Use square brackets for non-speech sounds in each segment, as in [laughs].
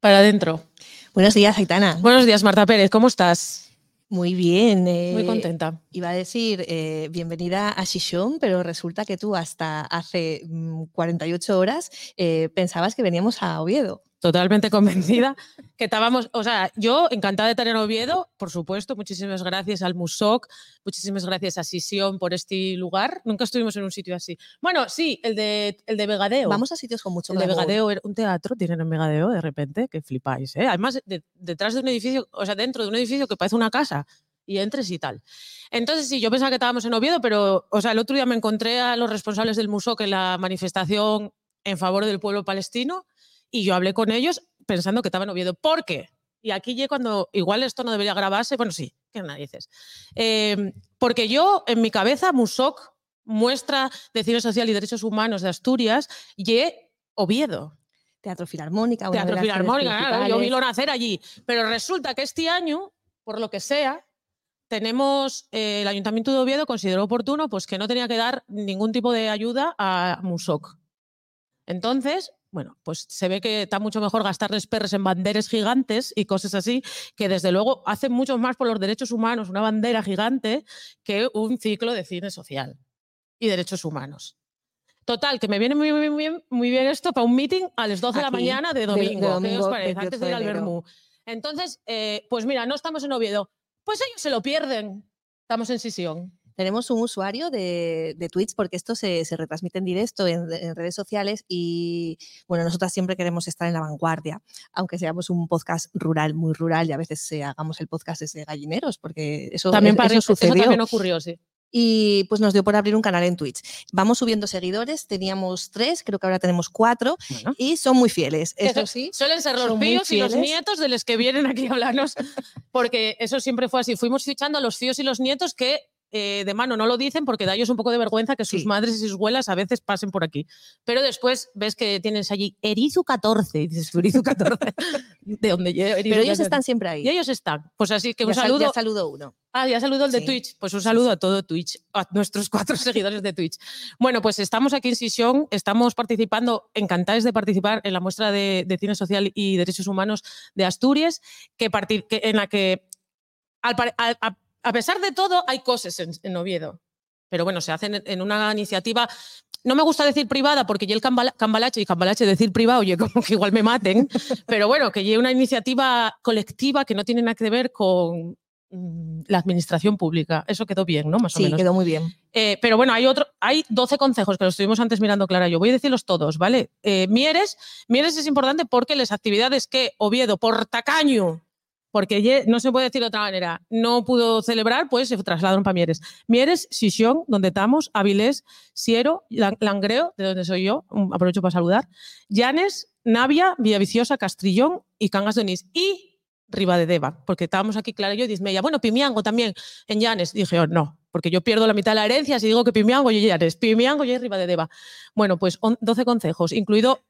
Para adentro. Buenos días, Aitana. Buenos días, Marta Pérez. ¿Cómo estás? Muy bien. Muy eh, contenta. Iba a decir eh, bienvenida a Shishon, pero resulta que tú hasta hace mm, 48 horas eh, pensabas que veníamos a Oviedo. Totalmente [laughs] convencida que estábamos, o sea, yo encantada de estar en Oviedo, por supuesto, muchísimas gracias al Musoc, muchísimas gracias a Sisión por este lugar. Nunca estuvimos en un sitio así. Bueno, sí, el de, el de Vegadeo. Vamos a sitios con mucho El de. Vegadeo era un teatro, tienen en Vegadeo de repente, que flipáis, ¿eh? Además, de- detrás de un edificio, o sea, dentro de un edificio que parece una casa y entres y tal. Entonces, sí, yo pensaba que estábamos en Oviedo, pero, o sea, el otro día me encontré a los responsables del Musoc en la manifestación en favor del pueblo palestino y yo hablé con ellos pensando que estaba en Oviedo. ¿Por qué? Y aquí ya cuando, igual esto no debería grabarse, bueno, sí, qué narices. Eh, porque yo, en mi cabeza, Musoc, muestra de cine social y derechos humanos de Asturias, y Oviedo. Teatro Filarmónica. una de Teatro Filarmónica, claro, yo vi lo nacer allí. Pero resulta que este año, por lo que sea, tenemos, eh, el Ayuntamiento de Oviedo consideró oportuno pues, que no tenía que dar ningún tipo de ayuda a Musoc. Entonces, bueno, pues se ve que está mucho mejor gastarles perres en banderas gigantes y cosas así, que desde luego hacen mucho más por los derechos humanos una bandera gigante que un ciclo de cine social y derechos humanos. Total, que me viene muy, muy, muy bien, muy bien esto para un meeting a las 12 de la Aquí, mañana de de- de domingo. ¿Qué os domingo, parece? 28 Antes de ir al. Bermú. Entonces, eh, pues mira, no estamos en Oviedo. Pues ellos se lo pierden. Estamos en Sisión. Tenemos un usuario de, de Twitch porque esto se, se retransmite en directo en, en redes sociales y bueno, nosotras siempre queremos estar en la vanguardia, aunque seamos un podcast rural, muy rural y a veces eh, hagamos el podcast desde gallineros porque eso, También, eso para eso sucedió. también ocurrió, sí. y pues nos dio por abrir un canal en Twitch. Vamos subiendo seguidores, teníamos tres, creo que ahora tenemos cuatro Bueno. y son muy fieles. Eso sí, Suelen ser los fíos y los nietos de los que vienen aquí a hablarnos, porque eso siempre fue así. Fuimos fichando a los fíos y los nietos que eh, de mano no lo dicen porque da ellos un poco de vergüenza que sus Sí. madres y sus abuelas a veces pasen por aquí. Pero después ves que tienes allí Erizu 14 y dices, Erizu 14, [laughs] ¿de dónde Erizu pero ellos 14? están siempre ahí. Y ellos están. Pues así que un ya, sal- saludo. ya saludo uno. Ah, ya saludó el de Sí. Twitch. Pues un saludo a todo Twitch, a nuestros [laughs] cuatro seguidores de Twitch. Bueno, pues estamos aquí en Sisión, estamos participando, encantados de participar en la muestra de, de cine social y derechos humanos de Asturias, que, que- en la que, al pare- a, a- pesar de todo, hay cosas en, en Oviedo. Pero bueno, se hacen en- una iniciativa. No me gusta decir privada porque ya el cambala- cambalache y cambalache decir privado, oye, [laughs] como que igual me maten. Pero bueno, que lleve una iniciativa colectiva que no tiene nada que ver con mm, la administración pública. Eso quedó bien, ¿no? Más o Sí, menos. quedó muy bien. Eh, pero bueno, hay otro, hay 12 consejos que los estuvimos antes mirando, Clara. Yo voy a decirlos todos, ¿vale? Eh, Mieres, Mieres es importante porque las actividades que Oviedo, por tacaño, porque no se puede decir de otra manera, no pudo celebrar, pues se trasladaron para Mieres. Mieres, Sisión, donde estamos, Avilés, Siero, Lan- Langreo, de donde soy yo, aprovecho para saludar, Llanes, Navia, Villaviciosa, Castrillón y Cangas de Onís. Y Ribadedeva, porque estábamos aquí, Clara y yo, y dice bueno, Pimiango también en Llanes. Dije, no, porque yo pierdo la mitad de la herencia si digo que Pimiango y Llanes. Pimiango y Ribadedeva. Bueno, pues on- 12 consejos, incluido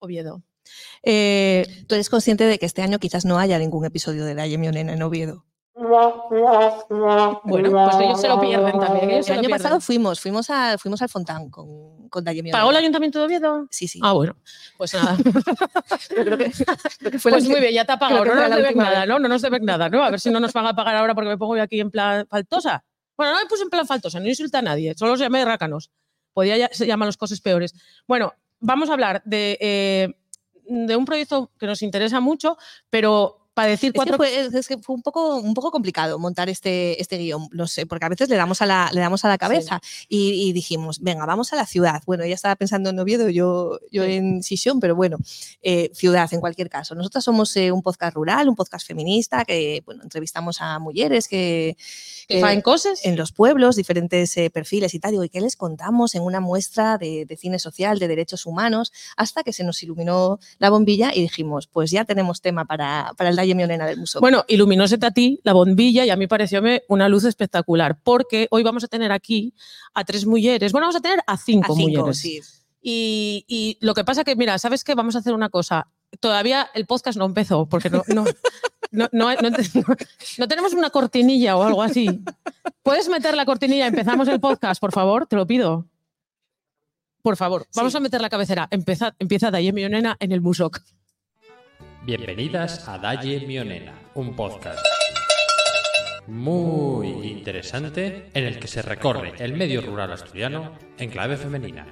Oviedo. Eh, ¿Tú eres consciente de que este año quizás no haya ningún episodio de la Yemi Onena en Oviedo? bueno, pues ellos se lo pierden también. se El año pasado fuimos, fuimos, a, fuimos al Fontán con, con Dayemi ¿Pagó el. Ayuntamiento de Oviedo? Sí, sí. Ah, bueno, pues nada. [laughs] Creo que, creo que fue pues muy bien, ya te ha pagado. No nos última nada. ¿no? No nos deben nada, ¿no? A ver si no nos van a pagar ahora porque me pongo yo aquí en plan faltosa. Bueno, no me puse en plan faltosa, no insulta a nadie, solo os llamé rácanos. Podía se las cosas peores. Bueno, vamos a hablar de, eh, de un proyecto que nos interesa mucho, pero para decir Es que, cuatro fue, es- que fue un poco, un poco complicado montar este, este guion, no sé, porque a veces le damos a la, le damos a la cabeza y, y dijimos, venga, vamos a la ciudad. Bueno, ella estaba pensando en Oviedo, yo, yo Sí. en Sisión, pero bueno, eh, ciudad en cualquier caso. Nosotras somos eh, un podcast rural, un podcast feminista, que bueno, entrevistamos a mujeres que, que faen cosas. en los pueblos, diferentes eh, perfiles y tal. Digo, ¿y qué les contamos en una muestra de, de cine social, de derechos humanos? Hasta que se nos iluminó la bombilla y dijimos, pues ya tenemos tema para, para el Dalle Mionena del Museo. Bueno, iluminóse a ti la bombilla y a mí parecióme una luz espectacular, porque hoy vamos a tener aquí a tres mujeres, bueno, vamos a tener a cinco, a cinco, mujeres. sí. Y, y lo que pasa que, mira, ¿sabes qué? Vamos a hacer una cosa. Todavía el podcast no empezó, porque no, no, no, no, tenemos una cortinilla o algo así. ¿Puedes meter la cortinilla? Empezamos el podcast, por favor, te lo pido. Por favor, vamos Sí. a meter la cabecera. Empieza, empieza Dayemi Onena en el Musoc. Bienvenidas a Dalle Mionena, un podcast muy interesante en el que se recorre el medio rural asturiano en clave femenina.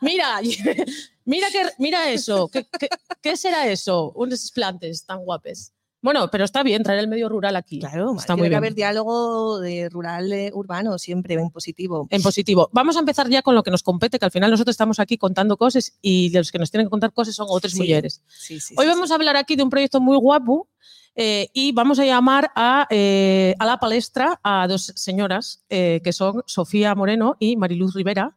Mira, [laughs] mira, que, mira eso. ¿Qué, será eso? Unos plantes tan guapes. Bueno, pero está bien traer el medio rural aquí. Claro, está tiene muy que bien. haber diálogo de rural eh, urbano siempre en positivo. En positivo. Vamos a empezar ya con lo que nos compete, que al final nosotros estamos aquí contando cosas y los que nos tienen que contar cosas son otras Sí. mujeres. Sí, sí, Hoy vamos a hablar aquí de un proyecto muy guapo eh, y vamos a llamar a, eh, a la palestra a dos señoras eh, que son Sofía Moreno y Mariluz Rivera.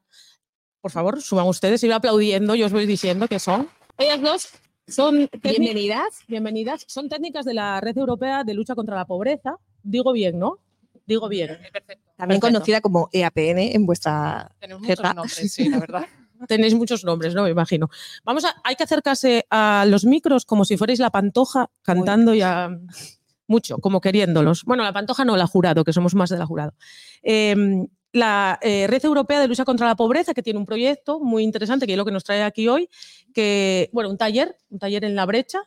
Por favor, suban ustedes y aplaudiendo, yo os voy diciendo que son. Ellas dos son técnicas. Bienvenidas. Bienvenidas. Son técnicas de la Red Europea de Lucha contra la Pobreza. Digo bien, ¿no? Digo bien. También Perfecto. conocida como EAPN en vuestra Tenemos muchos nombres, sí, la verdad. [laughs] Tenéis muchos nombres, ¿no? Me imagino. Vamos a, hay que acercarse a los micros como si fuerais la pantoja cantando ya mucho, como queriéndolos. Bueno, la pantoja no, la jurado, que somos más de la jurado. Eh, la eh, Red Europea de Lucha contra la Pobreza, que tiene un proyecto muy interesante, que es lo que nos trae aquí hoy, que, bueno, un taller, un taller en la brecha.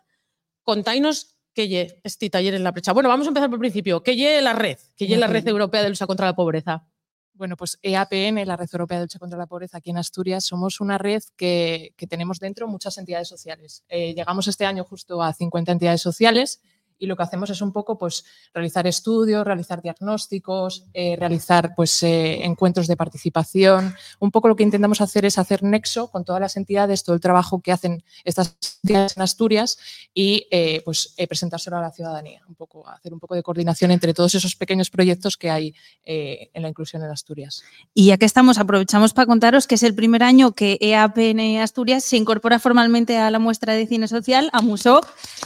Containos que lle este taller en la brecha. Bueno, vamos a empezar por el principio. ¿Qué lle la red? ¿Qué lle la Red Europea de Lucha contra la Pobreza? Bueno, pues EAPN, la Red Europea de Lucha contra la Pobreza, aquí en Asturias, somos una red que, que tenemos dentro muchas entidades sociales. Eh, llegamos este año justo a 50 entidades sociales y lo que hacemos es un poco pues, realizar estudios, realizar diagnósticos, eh, realizar pues, eh, encuentros de participación. Un poco lo que intentamos hacer es hacer nexo con todas las entidades, todo el trabajo que hacen estas entidades en Asturias y eh, pues, eh, presentárselo a la ciudadanía. Un poco, hacer un poco de coordinación entre todos esos pequeños proyectos que hay eh, en la inclusión en Asturias. Y ya que estamos, aprovechamos para contaros que es el primer año que EAPN Asturias se incorpora formalmente a la muestra de cine social, a MUSOC.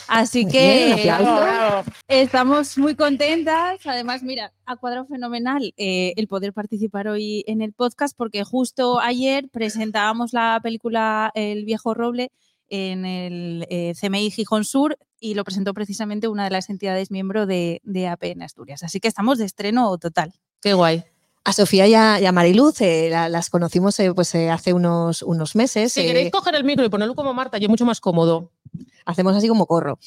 Así que bien, estamos muy contentas. Además, mira, ha cuadrado fenomenal eh, el poder participar hoy en el podcast porque justo ayer presentábamos la película El viejo roble en el eh, CMI Gijón Sur y lo presentó precisamente una de las entidades miembro de, de EAPN Asturias. Así que estamos de estreno total. Qué guay. A Sofía y a, y a Mariluz eh, la- las conocimos eh, pues, eh, hace unos, unos meses. Si eh, queréis coger el micro y ponerlo como Marta, yo mucho más cómodo. hacemos así como corro.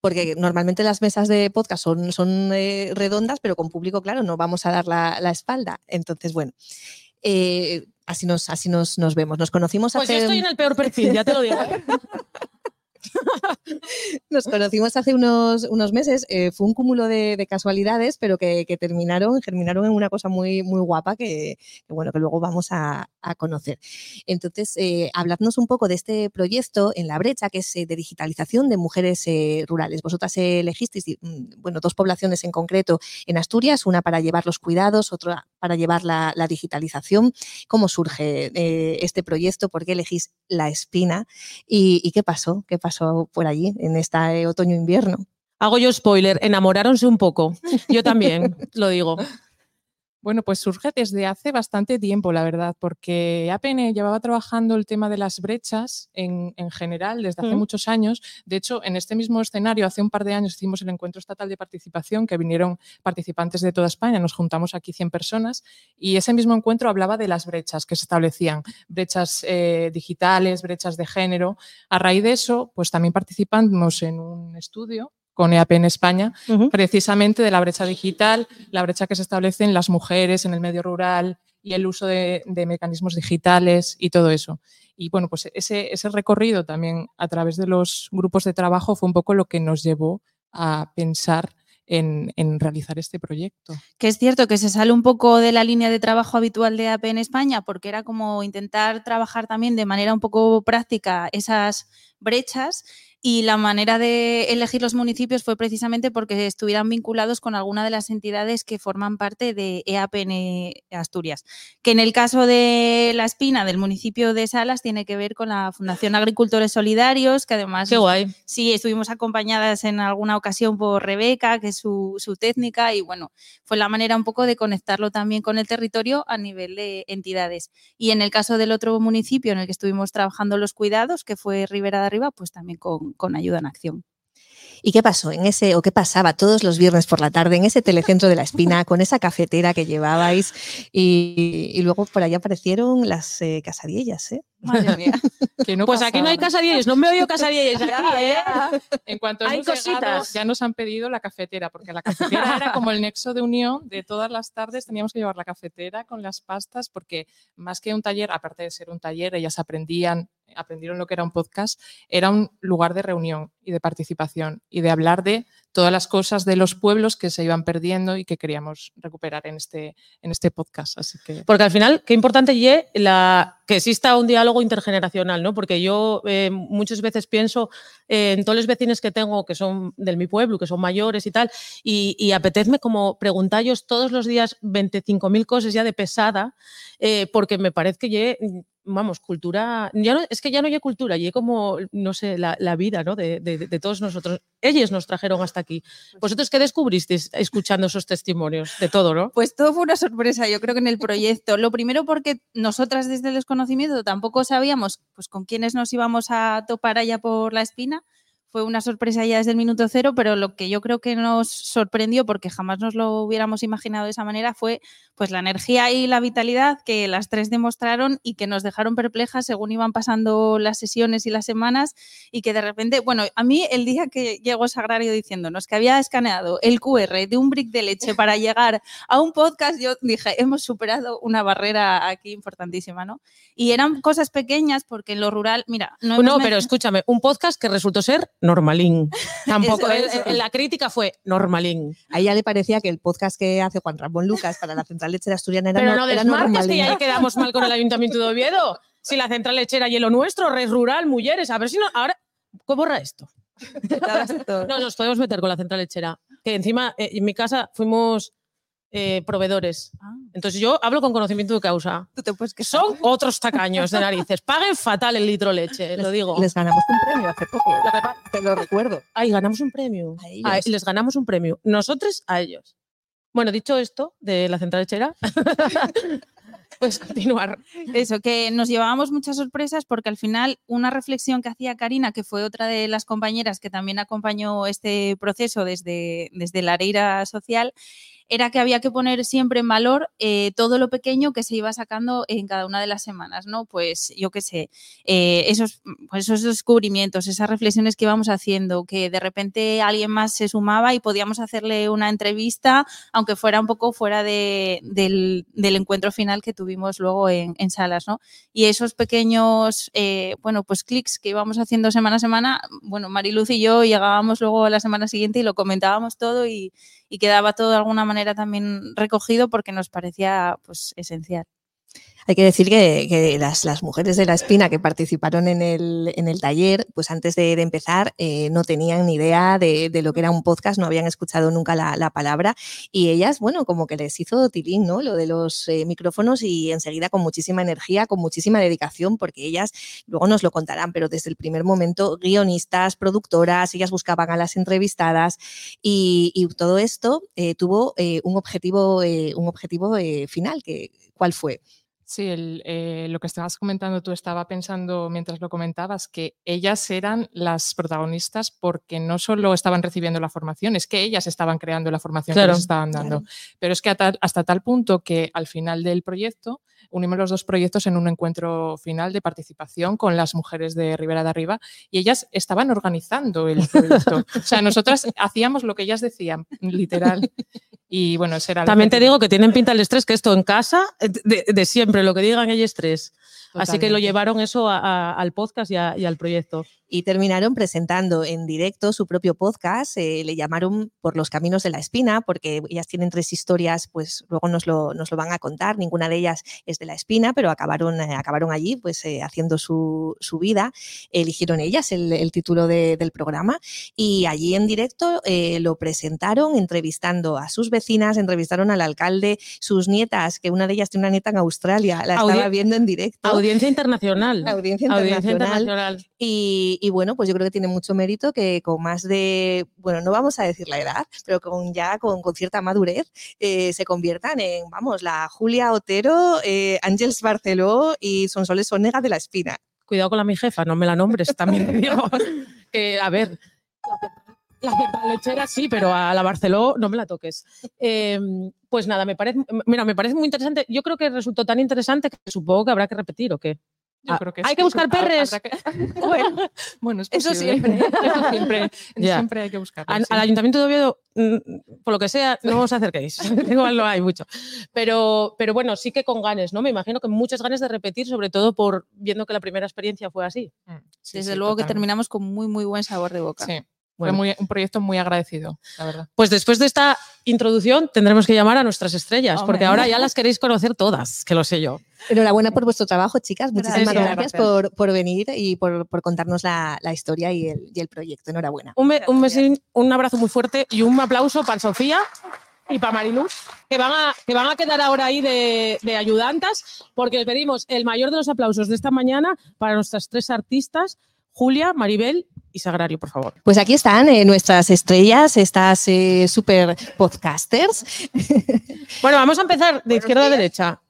Porque normalmente las mesas de podcast son, son eh, redondas, pero con público, claro, no vamos a dar la, la espalda. Entonces, bueno, eh, así, nos, así nos, nos vemos. Nos conocimos Pues yo hace, estoy en el peor perfil, ya te lo digo. [laughs] nos conocimos hace unos, unos meses. eh, fue un cúmulo de, de casualidades, pero que, que terminaron, germinaron en una cosa muy, muy guapa que, bueno, que luego vamos a, conocer. Entonces, eh, habladnos un poco de este proyecto en La Brecha, que es eh, de digitalización de mujeres rurales. Vosotras elegisteis, mm, bueno, dos poblaciones en concreto en Asturias, una para llevar los cuidados, otra para llevar la, la digitalización. ¿Cómo surge eh, este proyecto? ¿Por qué elegís La Espina? ¿Y, y qué pasó? ¿Qué pasó por allí en este otoño-invierno? Hago yo spoiler, enamoráronse un poco. Yo también, lo digo. Bueno, pues surge desde hace bastante tiempo, la verdad, porque APN llevaba trabajando el tema de las brechas en, en general desde hace Mm. muchos años. De hecho, en este mismo escenario, hace un par de años hicimos el encuentro estatal de participación, que vinieron participantes de toda España, nos juntamos aquí 100 personas, y ese mismo encuentro hablaba de las brechas que se establecían, brechas eh, digitales, brechas de género. A raíz de eso, pues también participamos en un estudio con EAP en España, precisamente de la brecha digital, la brecha que se establece en las mujeres, en el medio rural y el uso de, de mecanismos digitales y todo eso. Y bueno, pues ese, ese recorrido también a través de los grupos de trabajo fue un poco lo que nos llevó a pensar en, en realizar este proyecto. que es cierto que se sale un poco de la línea de trabajo habitual de AP en España, porque era como intentar trabajar también de manera un poco práctica esas brechas y la manera de elegir los municipios fue precisamente porque estuvieran vinculados con alguna de las entidades que forman parte de EAPN Asturias, que en el caso de La Espina, del municipio de Salas, tiene que ver con la Fundación Agricultores Solidarios, que además Qué guay. Sí, estuvimos acompañadas en alguna ocasión por Rebeca, que es su, su técnica, y bueno, fue la manera un poco de conectarlo también con el territorio a nivel de entidades. Y en el caso del otro municipio en el que estuvimos trabajando los cuidados, que fue Ribera de Arriba, pues también con, con ayuda en acción. ¿Y qué pasó en ese, o qué pasaba todos los viernes por la tarde en ese telecentro de la Espina, [laughs] con esa cafetera que llevabais? Y, y luego por allá aparecieron las eh, casadillas, ¿eh? Madre mía. [laughs] Que no Pues aquí no hay casadillas, no me oigo aquí, [laughs] ¿eh? En cuanto Hay hemos llegado, cositas. ya nos han pedido la cafetera, porque la cafetera era [laughs] como el nexo de unión de todas las tardes. Teníamos que llevar la cafetera con las pastas, porque más que un taller, aparte de ser un taller, ellas aprendían, aprendieron lo que era un podcast, era un lugar de reunión y de participación y de hablar de todas las cosas de los pueblos que se iban perdiendo y que queríamos recuperar en este, en este podcast. Así que Porque al final, qué importante y la que exista un diálogo intergeneracional, ¿no? Porque yo eh, muchas veces pienso eh, en todos los vecinos que tengo que son del mi pueblo, que son mayores y tal, y, y apetezme como preguntallos todos los días 25.000 cosas ya de pesada, eh, porque me parece que ye, vamos, cultura, ya no, es que ya no hay cultura, y como, no sé, la, la vida ¿no? de, de, de todos nosotros. Ellos nos trajeron hasta aquí. ¿Vosotros qué descubristeis escuchando esos testimonios de todo, no? Pues todo fue una sorpresa, yo creo que en el proyecto. Lo primero porque nosotras desde el desconocimiento tampoco sabíamos pues, con quiénes nos íbamos a topar allá por la espina. Fue una sorpresa ya desde el minuto cero, pero lo que yo creo que nos sorprendió, porque jamás nos lo hubiéramos imaginado de esa manera, fue pues la energía y la vitalidad que las tres demostraron y que nos dejaron perplejas según iban pasando las sesiones y las semanas y que de repente, bueno, a mí el día que llegó Sagrario diciéndonos que había escaneado el QR de un brick de leche para [laughs] llegar a un podcast, yo dije, hemos superado una barrera aquí importantísima, ¿no? Y eran cosas pequeñas porque en lo rural, mira, no, No, pero escúchame, un podcast que resultó ser normalín. [laughs] Tampoco, Eso, eso. la crítica fue normalín. A ella le parecía que el podcast que hace Juan Ramón Lucas para la Central Lechera Asturiana era, Pero no- no era que ya quedamos mal con el Ayuntamiento de Oviedo. Si la central lechera y lo nuestro, red rural, mujeres, a ver si no, ahora, ¿cómo borra esto? [laughs] No, nos podemos meter con la central lechera. Que encima, eh, en mi casa fuimos eh, proveedores. Ah, Entonces yo hablo con conocimiento de causa. tú te puedes son otros tacaños de narices. Paguen fatal el litro leche, lo digo. Les ganamos un premio hace poco. Te lo recuerdo. Ay, ganamos un premio. A ellos. Les ganamos un premio. Nosotros a ellos. Bueno, dicho esto de la central lechera, [laughs] puedes continuar. Eso, que nos llevábamos muchas sorpresas porque al final una reflexión que hacía Karina, que fue otra de las compañeras que también acompañó este proceso desde, desde la Areira Social, era que había que poner siempre en valor eh, todo lo pequeño que se iba sacando en cada una de las semanas, ¿no? Pues yo qué sé, eh, esos, pues esos descubrimientos, esas reflexiones que íbamos haciendo, que de repente alguien más se sumaba y podíamos hacerle una entrevista, aunque fuera un poco fuera de- del, encuentro final que tuvimos luego en, en salas, ¿no? Y esos pequeños, eh, bueno, pues clics que íbamos haciendo semana a semana, bueno, Mariluz y yo llegábamos luego a la semana siguiente y lo comentábamos todo y, y quedaba todo de alguna manera también recogido porque nos parecía pues esencial. Hay que decir que, las, mujeres de la espina que participaron en el, en el taller, pues antes de, empezar eh, no tenían ni idea de, de lo que era un podcast, no habían escuchado nunca la, la palabra y ellas, bueno, como que les hizo tilín, ¿no? Lo de los eh, micrófonos y enseguida con muchísima energía, con muchísima dedicación, porque ellas luego nos lo contarán, pero desde el primer momento guionistas, productoras, ellas buscaban a las entrevistadas y, todo esto eh, tuvo un objetivo, un objetivo final, que, ¿cuál fue? Sí, el, eh, lo que estabas comentando tú estaba pensando mientras lo comentabas que ellas eran las protagonistas porque no solo estaban recibiendo la formación, es que ellas estaban creando la formación Claro, que les estaban dando. Pero es que a tal- hasta tal punto que al final del proyecto unimos los dos proyectos en un encuentro final de participación con las mujeres de Ribera de Arriba y ellas estaban organizando el proyecto. o sea, nosotras [laughs] hacíamos lo que ellas decían, literal. Y bueno, era el También te digo que tienen pinta el estrés, que esto en casa, de, de siempre, lo que digan ellos tres. Así que lo llevaron eso a- a- al podcast y, a- y al proyecto. Y terminaron presentando en directo su propio podcast. eh, le llamaron Por los Caminos de la Espina, porque ellas tienen tres historias, pues luego nos lo, nos lo van a contar. Ninguna de ellas es de la Espina, pero acabaron, eh, acabaron allí pues eh, haciendo su, su vida. Eligieron ellas el, el título de- del programa y allí en directo eh, lo presentaron entrevistando a sus vecinas, entrevistaron al alcalde, sus nietas, que una de ellas tiene una nieta en Australia, la Audi- estaba viendo en directo. Audiencia internacional. Audiencia Audiencia internacional. internacional. Y, y bueno, pues yo creo que tiene mucho mérito que con más de, bueno, no vamos a decir la edad, pero con ya con, con cierta madurez eh, se conviertan en, vamos, la Julia Otero, eh, Ángels Barceló y Sonsoles Sonega de la Espina. Cuidado con la mi jefa, no me la nombres, también te digo. [laughs] Que, a ver, La lechera sí, pero a la Barceló no me la toques. Eh, pues nada, me parece, mira, me parece muy interesante. Yo creo que resultó tan interesante que supongo que habrá que repetir o qué. Yo Ah, creo que hay sí. que buscar [laughs] perres. que- [laughs] Bueno, bueno, es Eso siempre. Eso siempre, [laughs] Ya. siempre hay que buscarlo. Al, sí. al Ayuntamiento de Oviedo, mm, por lo que sea, no os acerquéis. Igual no hay mucho. Pero, pero bueno, sí que con ganes, ¿no? Me imagino que muchas ganas de repetir, sobre todo por viendo que la primera experiencia fue así. Mm, sí, Desde sí, luego que terminamos con muy, muy buen sabor de boca. Sí, Bueno. fue muy- un proyecto muy agradecido, la verdad. Pues después de esta introducción tendremos que llamar a nuestras estrellas, porque ahora ya las queréis conocer todas, que lo sé yo. Enhorabuena por vuestro trabajo, chicas. Muchísimas Gracias. gracias, por, por venir y por, por contarnos la, la historia y el, y el proyecto. Enhorabuena. Un, un, un abrazo muy fuerte y un aplauso para Sofía y para Mariluz, que van a, que van a quedar ahora ahí de, de ayudantas, porque les pedimos el mayor de los aplausos de esta mañana para nuestras tres artistas, Julia, Maribel y Sagrario, por favor. Pues aquí están eh, nuestras estrellas, estas eh, super podcasters. [laughs] Bueno, vamos a empezar de izquierda a derecha.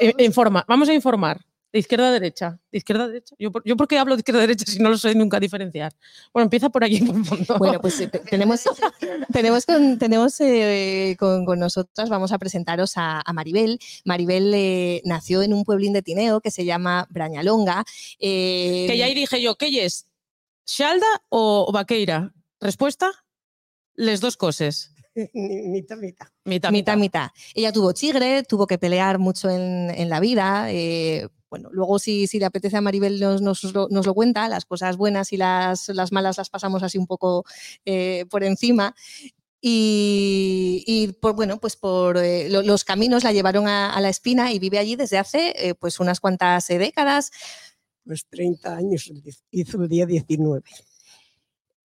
Eh, informa, vamos a informar. De izquierda a derecha. De izquierda a derecha. Yo, por- yo por qué hablo de izquierda a derecha si no lo sé nunca diferenciar. Bueno, empieza por aquí, [laughs] por el fondo. Bueno, pues eh, te- tenemos, [laughs] tenemos, con, tenemos eh, con, con nosotras, vamos a presentaros a, a Maribel. Maribel eh, nació en un pueblín de Tineo que se llama Brañalonga. eh, que ya ahí dije yo, ¿qué es? ¿Xalda o Vaqueira? Respuesta, les dos cosas. [laughs] Mitad, mitad. Mitad, mitad, mitad. Ella tuvo chigre, tuvo que pelear mucho en, en la vida. eh, bueno, luego si, si le apetece a Maribel nos, nos lo, nos lo cuenta, las cosas buenas y las, las malas las pasamos así un poco eh, por encima. Y, y por, bueno, pues por eh, lo- los caminos la llevaron a, a la espina y vive allí desde hace eh, pues unas cuantas eh, décadas. Pues 30 años hizo el día 19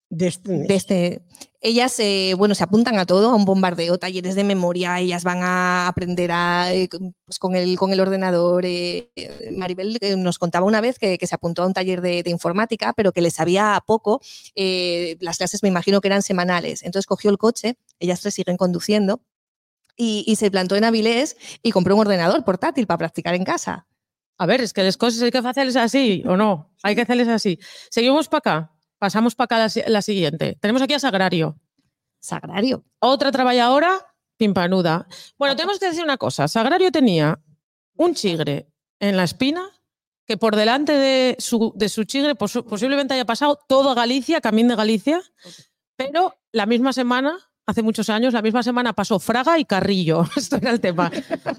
de este mes. de este- ellas, eh, bueno, se apuntan a todo, a un bombardeo, talleres de memoria, ellas van a aprender a, eh, con- pues, con, el, con el ordenador. eh, eh, Maribel eh, nos contaba una vez que, que se apuntó a un taller de, de informática, pero que le sabía poco. eh, las clases me imagino que eran semanales. Entonces cogió el coche, ellas tres siguen conduciendo, y, y se plantó en Avilés y compró un ordenador portátil para practicar en casa. A ver, es que las cosas hay que hacerles así, ¿o no? Hay que hacerles así. Seguimos para acá. Pasamos para acá la, si- la siguiente. Tenemos aquí a Sagrario. Sagrario. Otra trabajadora pimpanuda. Bueno, tenemos que decir una cosa. Sagrario tenía un chigre en la espina que por delante de su, de su chigre pos- posiblemente haya pasado toda Galicia, camino de Galicia, pero la misma semana, hace muchos años, la misma semana pasó Fraga y Carrillo. [laughs] Esto era el tema.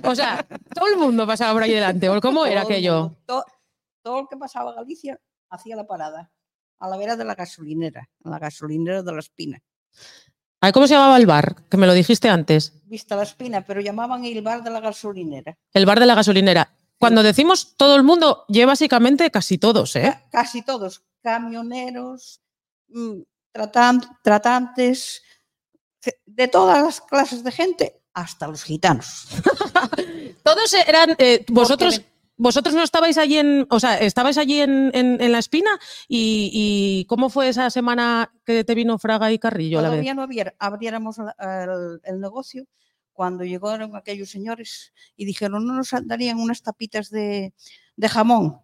O sea, todo el mundo pasaba por ahí delante. ¿o ¿Cómo era Todo el aquello? mundo, to- todo el que pasaba a Galicia hacía la parada a la vera de la gasolinera, en la gasolinera de la Espina. ¿Cómo se llamaba el bar? Que me lo dijiste antes. Vista la Espina, pero llamaban el bar de la gasolinera. El bar de la gasolinera. Cuando decimos todo el mundo, lleva básicamente casi todos, ¿eh? Ca- Casi todos, camioneros, mm, tratan- tratantes, de todas las clases de gente, hasta los gitanos. [laughs] Todos eran. eh, vosotros, Porque vosotros no estabais allí en. O sea, estabais allí en, en- en la espina. Y, y cómo fue esa semana que te vino Fraga y Carrillo a la vez? Todavía no abier- abriéramos el, el negocio cuando llegaron aquellos señores y dijeron, no nos darían unas tapitas de, de jamón.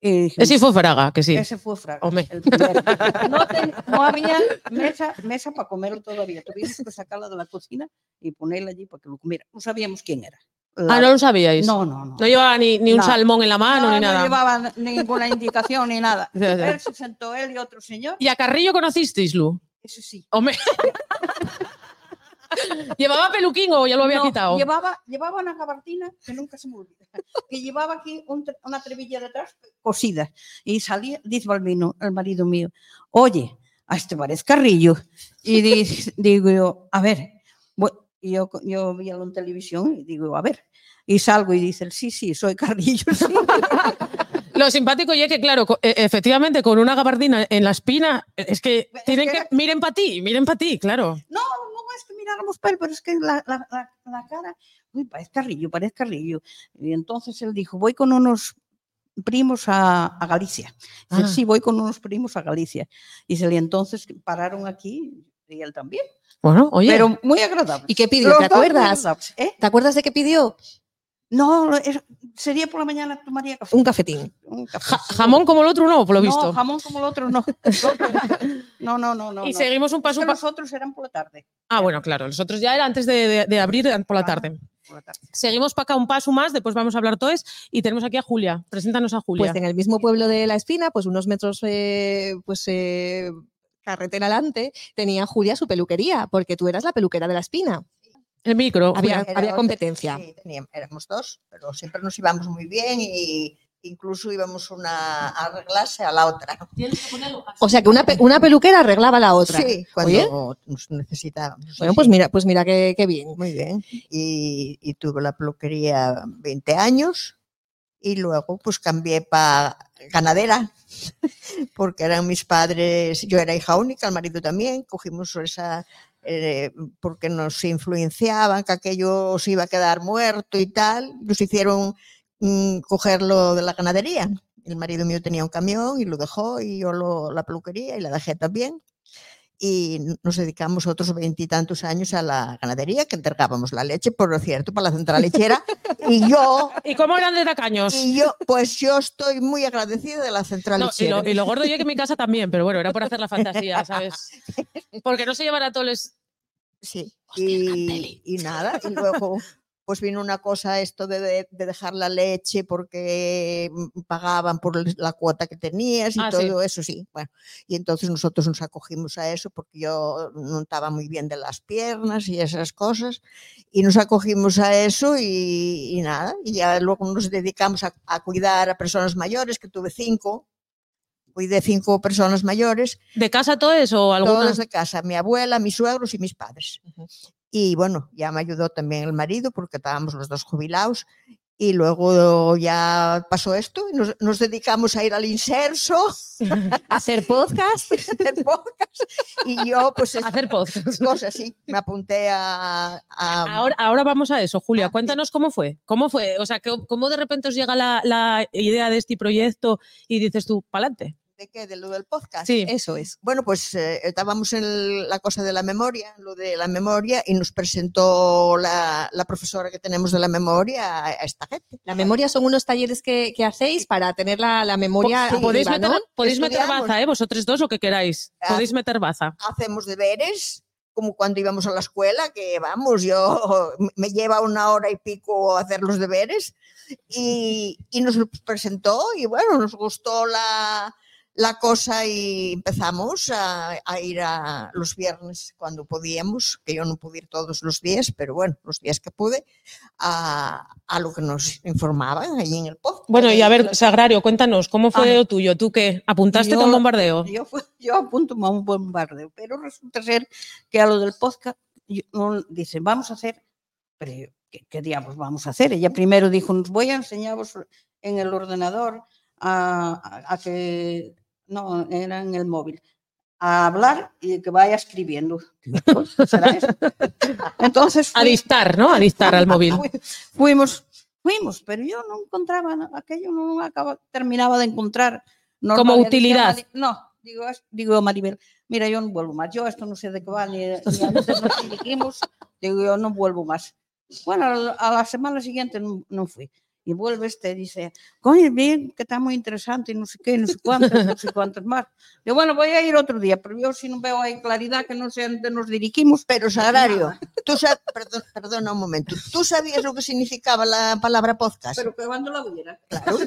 Y dijimos, Ese fue Fraga, que sí. Ese fue Fraga. Hombre. el primero. [laughs] No, ten- no había mesa, mesa para comerlo todavía. Tuvimos que sacarla de la cocina y ponerla allí para que lo comiera. No sabíamos quién era. La- Ah, no lo sabíais. no, no, no. No llevaba ni, ni un No. salmón en la mano No, ni no nada. llevaba ninguna indicación ni nada. [laughs] Él se sentó, él y otro señor. ¿Y a Carrillo conocisteis, Lu? Eso sí. Hombre. [laughs] ¿Llevaba peluquín o ya lo había No, quitado? Llevaba, llevaba una gabardina que nunca se me olvida. Que llevaba aquí un una trebilla detrás cosida. Y salía, dice Balbino, el marido mío, oye, a este parece Carrillo. Y di- [laughs] digo yo, a ver, bu- y yo, yo vi en televisión y digo, a ver. Y salgo y dice, sí, sí, soy Carrillo. sí". [laughs] Lo simpático y es que, claro, e- efectivamente, con una gabardina en la espina, es que Es tienen que que. Miren para ti, miren para ti, claro. No, miráramos para él, pero es que la, la- la- la cara, uy, parece Carrillo, parece Carrillo. Y entonces él dijo, voy con unos primos a, a Galicia. Dice, Ah. sí, voy con unos primos a Galicia. Y se le entonces pararon aquí y él también. Bueno, oye. Pero muy agradable. ¿Y qué pidió? Los ¿Te acuerdas? ¿eh? ¿Te acuerdas de qué pidió? No, es- sería por la mañana tomaría café. Un cafetín. Un café, Ja- sí. jamón como el otro no, por lo visto. No, jamón como el otro no. [laughs] No, no, no, no. y no. seguimos un Es paso que un pa- los otros eran por la tarde. Ah, bueno, claro. Los otros ya era antes de, de- de abrir eran por la tarde. por la tarde. Seguimos para acá un paso más, después vamos a hablar todos y tenemos aquí a Julia. Preséntanos a Julia. Pues en el mismo pueblo de La Espina, pues unos metros eh, pues eh, carretera adelante, tenía Julia su peluquería, porque tú eras la peluquera de La Espina. El micro. Había, había competencia. Sí, teníamos, éramos dos, pero siempre nos íbamos muy bien y incluso íbamos una a arreglarse a la otra. O sea que una, pe- una peluquera arreglaba a la otra. Sí, Oye, cuando nos necesitábamos. sí, bueno, pues mira, pues mira qué, qué bien. Muy bien. Y, y tuve la peluquería 20 años y luego pues cambié para ganadera [laughs] porque eran mis padres, yo era hija única, el marido también, cogimos esa eh, porque nos influenciaban que aquello se iba a quedar muerto y tal, nos hicieron mm, cogerlo de la ganadería. El marido mío tenía un camión y lo dejó y yo lo- la peluquería y la dejé también y nos dedicamos otros veintitantos años a la ganadería, que entregábamos la leche, por cierto, para la central lechera. y yo, [laughs] ¿Y cómo eran de tacaños? y yo, pues yo estoy muy agradecida de la central No, y, lechera. lo, y lo gordo yo que en mi casa también, pero bueno, era por hacer la fantasía, ¿sabes? [laughs] Porque no se llevan a todos los... Sí, y, y nada, y luego pues vino una cosa esto de, de- de dejar la leche porque mm, pagaban por la cuota que tenías y Ah, sí. todo eso, sí. Bueno, y entonces nosotros nos acogimos a eso porque yo no estaba muy bien de las piernas y esas cosas, y nos acogimos a eso y, y nada, y ya luego nos dedicamos a, a cuidar a personas mayores, que tuve cinco, cuidé cinco personas mayores, ¿De casa todo eso o alguna? todos de casa, mi abuela, mis suegros y mis padres. Y bueno, ya me ayudó también el marido porque estábamos los dos jubilados. Y luego ya pasó esto y nos, nos dedicamos a ir al inserso, [laughs] Hacer [laughs] podcast. a hacer podcast. Y yo, pues, estas Hacer podcast. cosas así, me apunté a... a- Ahora, ahora vamos a eso, Julia. Ah. Cuéntanos cómo fue. ¿Cómo fue? O sea, ¿cómo de repente os llega la, la idea de este proyecto y dices tú, pa'lante? ¿De qué? De lo del podcast. Sí. Eso es. Bueno, pues eh, estábamos en el- la cosa de la memoria, lo de la memoria, y nos presentó la, la profesora que tenemos de la memoria a, esta gente. La memoria son unos talleres que, que hacéis para tener la, la memoria. Sí, Podéis meter, ¿no? podéis meter baza, ¿eh? Vosotros dos, lo que queráis. Ah. Podéis meter baza. hacemos deberes, como cuando íbamos a la escuela, que vamos, yo [laughs] me lleva una hora y pico hacer los deberes, y, y nos presentó, y bueno, nos gustó la, la cosa y empezamos a, a ir a los viernes cuando podíamos, que yo no pude ir todos los días, pero bueno, los días que pude, a, a lo que nos informaban ahí en el podcast. Bueno, y a ver, Sagrario, cuéntanos, ¿cómo fue Ah. lo tuyo? ¿Tú qué? ¿Apuntaste Yo- con bombardeo? Yo, yo apunto a un bombardeo, pero resulta ser que a lo del podcast dicen, vamos a hacer, pero yo, ¿qué, qué diablos vamos a hacer? Ella primero dijo, nos voy a enseñaros en el ordenador a, a- a que, no, era en el móvil, a hablar y que vaya escribiendo. "Pues, ¿será eso?". [laughs] Entonces A fui- dictar, ¿no? A dictar al móvil. Fui- [laughs] fuimos, fuimos, pero yo no encontraba, aquello no acaba, terminaba de encontrar. Como Normal, utilidad. decía No, digo, digo Maribel, mira, yo no vuelvo más, yo esto no sé de qué va, ni, ni antes nos dijimos, digo, yo no vuelvo más. Bueno, a la- a la semana siguiente no, no fui. Y vuelve este, dice, coño, bien, que está muy interesante, y no sé qué, no sé cuántos, no sé cuántos más. Digo, bueno, voy a ir otro día, pero yo si no veo ahí claridad, que no sé a dónde nos dirigimos. Pero, Sagrario, tú sabes, [laughs] perdón, perdona un momento, ¿tú sabías lo que significaba la palabra podcast? Pero que cuando la hubiera. Claro,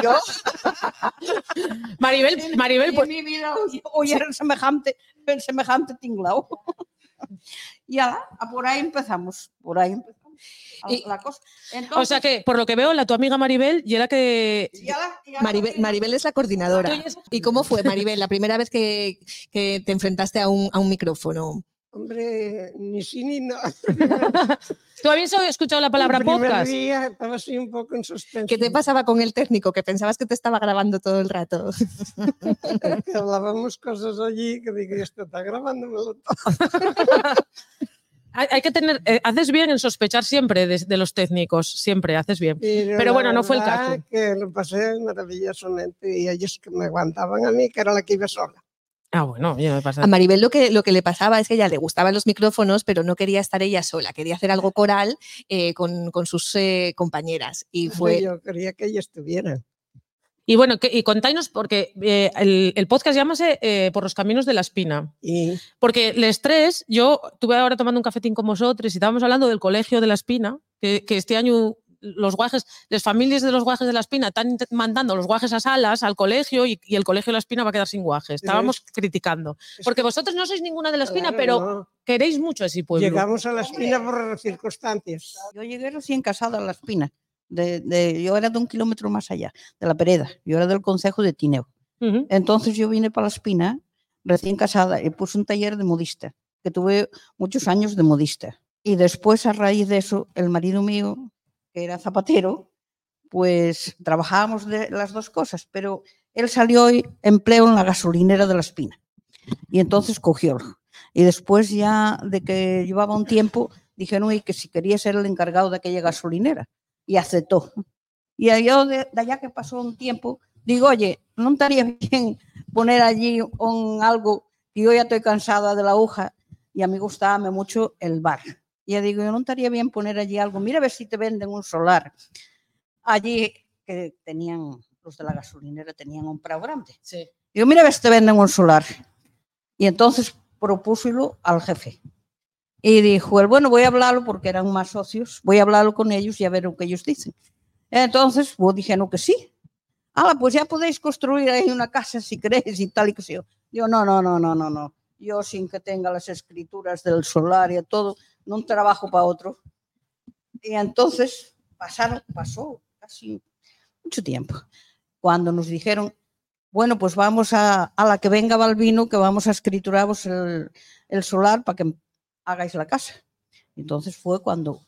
yo [laughs] Maribel, Maribel, en pues, mi vida oí- oír semejante, semejante tinglao. [laughs] y ala, a por ahí empezamos, por ahí empezamos. A Y- la cosa. o sea que, por lo que veo, la tu amiga Maribel, y era que... y y Maribel, Maribel es la coordinadora. Y esa- ¿Y cómo fue, Maribel, la primera vez que, que te enfrentaste a un, a un micrófono? Hombre, ni sí ni no. [laughs] ¿Tú habías escuchado la palabra el primer podcast? día estaba así un poco en suspenso. ¿Qué te pasaba con el técnico? Que pensabas que te estaba grabando todo el rato. [laughs] Que hablábamos cosas allí que digo, esto está grabándomelo [laughs] todo. Hay, hay que tener, eh, haces bien en sospechar siempre de, de los técnicos, siempre haces bien. Pero, bueno, no fue el caso. Que lo pasé maravillosamente y ellos que me aguantaban a mí, que era la que iba sola. Ah, bueno, ya me pasa. A Maribel lo que, lo que le pasaba es que ella le gustaban los micrófonos, pero no quería estar ella sola, quería hacer algo coral eh, con, con sus eh, compañeras. Y fue, Yo quería que ella estuviera. Y bueno, que, y contáis, porque eh, el, el podcast llámase eh, Por los caminos de la espina. Y Porque el estrés, yo tuve ahora tomando un cafetín con vosotros y estábamos hablando del colegio de la espina, que, que este año los guajes, las familias de los guajes de la espina están mandando los guajes a salas, al colegio, y, y el colegio de la espina va a quedar sin guajes. Estábamos criticando. Porque que, vosotros no sois ninguna de la espina, claro, pero no, queréis mucho ese pueblo. llegamos a la espina por circunstancias. Yo llegué recién casada a La Espina. De, de- yo era de un kilómetro más allá, de la Pereda. Yo era del concejo de Tineo. Entonces yo vine para La Espina recién casada y puse un taller de modista, que tuve muchos años de modista. Y después, a raíz de eso, el marido mío, que era zapatero, pues trabajábamos de las dos cosas, pero él salió y empleo en la gasolinera de La Espina. Y entonces cogiólo. Y después ya de que llevaba un tiempo, dijeron que si quería ser el encargado de aquella gasolinera. Y aceptó. Y yo, de, de allá que pasó un tiempo, digo, oye, ¿no estaría [laughs] bien poner allí un algo? Y yo ya estoy cansada de la hoja y a mí gustaba mucho el bar. Y yo digo, yo no estaría bien poner allí algo. Mira a ver si te venden un solar. Allí que tenían, los de la gasolinera tenían un prado grande. Sí. Digo, mira a ver si te venden un solar. Y entonces propúselo al jefe. Y dijo él, bueno, voy a hablarlo porque eran más socios, voy a hablarlo con ellos y a ver lo que ellos dicen. Entonces, vos dijeron que sí. Ah, pues ya podéis construir ahí una casa si queréis y tal y que sé yo. No, no, no, no, no, no. Yo sin que tenga las escrituras del solar y todo, no trabajo para otro. Y entonces pasaron, pasó casi mucho tiempo. Cuando nos dijeron, bueno, pues vamos a, a la que venga Balbino, que vamos a escrituraros el, el solar para que hagáis la casa. Entonces fue cuando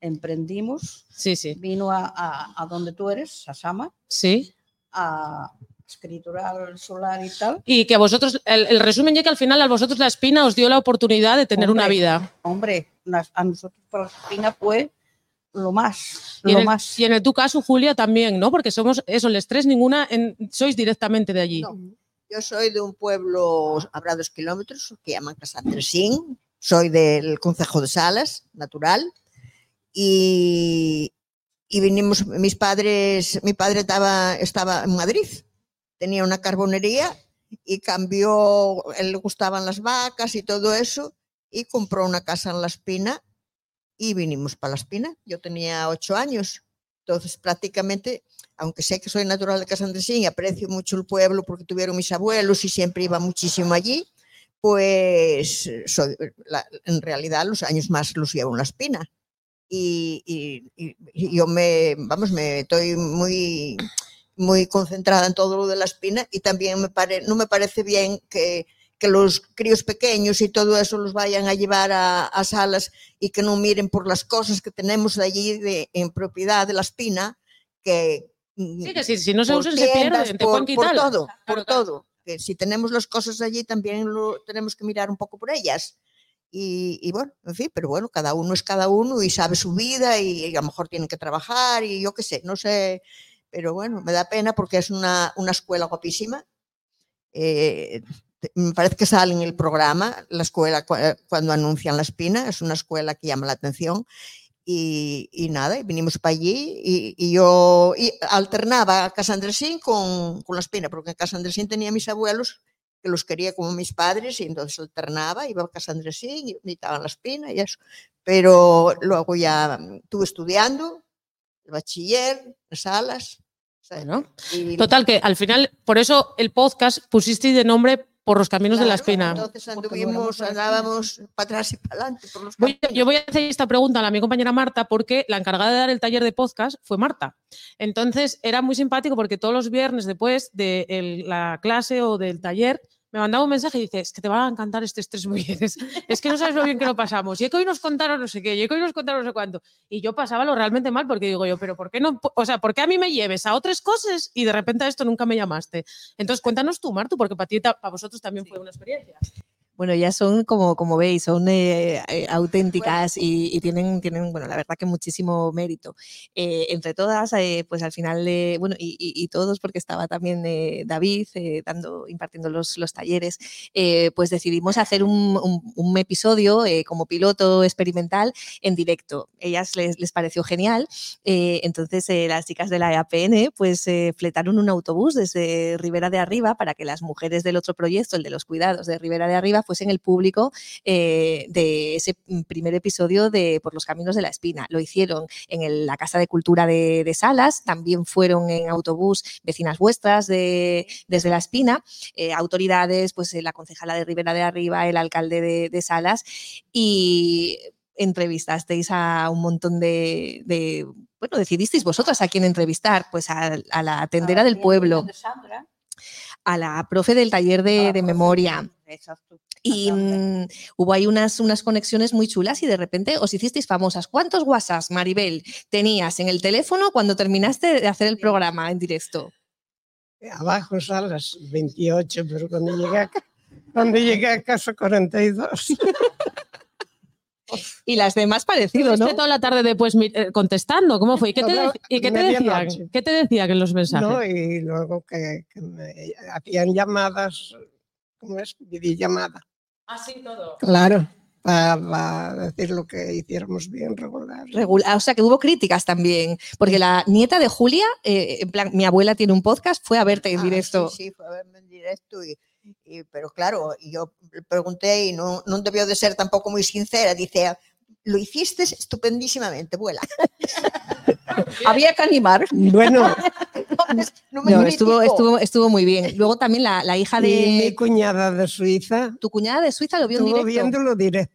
emprendimos, Sí, sí. vino a, a, a donde tú eres, a Sama, Sí. a escriturar el solar y tal. Y que a vosotros, el, el resumen ya que al final a vosotros la espina os dio la oportunidad de tener una vida. Hombre, a nosotros para la espina fue lo más, Y en, lo el, más. y en el tu caso, Julia, también, ¿no? Porque somos, eso, el estrés ninguna, en- sois directamente de allí. No. Yo soy de un pueblo, habrá dos kilómetros, que llaman Casantresín. Soy del Concejo de Salas, natural. Y, y vinimos, mis padres, mi padre estaba, estaba en Madrid, tenía una carbonería y cambió, él le gustaban las vacas y todo eso, y compró una casa en La Espina y vinimos para La Espina. Yo tenía ocho años, entonces prácticamente aunque sé que soy natural de Casandresín y aprecio mucho el pueblo porque tuvieron mis abuelos y siempre iba muchísimo allí, pues soy, la- en realidad los años más los llevo en la espina. Y, y- y- y yo me, vamos, me estoy muy, muy concentrada en todo lo de la espina y también me pare, no me parece bien que, que los críos pequeños y todo eso los vayan a llevar a, a salas y que no miren por las cosas que tenemos allí de, en propiedad de la espina, que, Sí, que si, si no se usan se pierden, te por, por todo, por claro. todo. Que si tenemos las cosas allí también lo tenemos que mirar un poco por ellas. Y, y bueno, en fin, pero bueno, cada uno es cada uno y sabe su vida y, a lo mejor tienen que trabajar y yo qué sé, no sé, pero bueno, me da pena porque es una, una escuela guapísima. Eh, me parece que sale en el programa, la escuela cua- cuando anuncian la espina, es una escuela que llama la atención y, y nada, y vinimos para allí y, y yo y alternaba a Casa Andresín con, con la espina, porque en Casa Andresín tenía mis abuelos que los quería como mis padres y entonces alternaba, iba a Casa Andresín y visitaba la espina y eso. Pero luego ya mm, estuve estudiando, el bachiller, las salas. Bueno, y- total, que al final, por eso el podcast pusisteis de nombre por los caminos de la espina. Entonces anduvimos, la andábamos para atrás y para adelante por los Voy- caminos. yo voy a hacer esta pregunta a mi compañera Marta porque la encargada de dar el taller de podcast fue Marta. Entonces era muy simpático porque todos los viernes después de el- la clase o del taller me mandaba un mensaje y dice, es que te va a encantar estrés muy bien, es, que no sabes lo bien que lo pasamos, y es que hoy nos contaron no sé qué, y es que hoy nos contaron no sé cuánto. Y yo pasaba lo realmente mal porque digo yo, pero ¿por qué no? O sea, ¿por qué a mí me lleves a otras cosas y de repente a esto nunca me llamaste? Entonces cuéntanos tú, Martu, porque para ti, para vosotros también fue una experiencia. Bueno, ellas son, como, como veis, son eh, eh, auténticas y, y tienen, tienen, bueno, la verdad que muchísimo mérito. Eh, entre todas, eh, pues al final, bueno, y, y- y todos, porque estaba también eh, David dando, impartiendo los, los talleres, pues decidimos hacer un, un- un episodio como piloto experimental en directo. Ellas les, les pareció genial, entonces eh, las chicas de la EAPN pues fletaron un autobús desde Ribera de Arriba para que las mujeres del otro proyecto, el de los cuidados de Ribera de Arriba, fuesen el público eh, de ese mm, primer episodio de Por los Caminos de la Espina. Lo hicieron en el- la Casa de Cultura de, de Salas, también fueron en autobús vecinas vuestras de, desde la Espina, eh, autoridades, pues eh, la concejala de Ribera de Arriba, el alcalde de, de Salas y entrevistasteis a un montón de, de- bueno, decidisteis vosotras a quién entrevistar, pues a, a la tendera del pueblo, a la profe del taller de, de memoria. Exacto. Y mm, hubo ahí unas, unas conexiones muy chulas y de repente os hicisteis famosas. ¿Cuántos WhatsApps, Maribel, tenías en el teléfono cuando terminaste de hacer el programa en directo? Abajo salas 28, pero cuando llegué a, cuando llegué a casa 42. [laughs] Y las demás parecido, ¿no? Toda la tarde después eh, contestando, ¿cómo fue? ¿Y qué te, dec- y qué te decían? medianoche. ¿Qué te decían en los mensajes? ¿no? Y luego que, que me hacían llamadas, ¿cómo es? Videollamada. Así todo. Claro, para decir lo que hiciéramos bien, regular. Regula- o sea que hubo críticas también, porque la nieta de Julia, eh, en plan, mi abuela tiene un podcast, fue a verte en Ah, directo. Sí, sí, fue a verme en directo y, y- pero claro, yo le pregunté y no, no debió de ser tampoco muy sincera, dice, lo hiciste estupendísimamente, abuela. [laughs] Había que animar. Bueno, [laughs] [laughs] no me No, estuvo, estuvo, estuvo muy bien. Luego también la, la hija y mi de cuñada de Suiza tu cuñada de Suiza lo vio en estuvo directo viéndolo directo.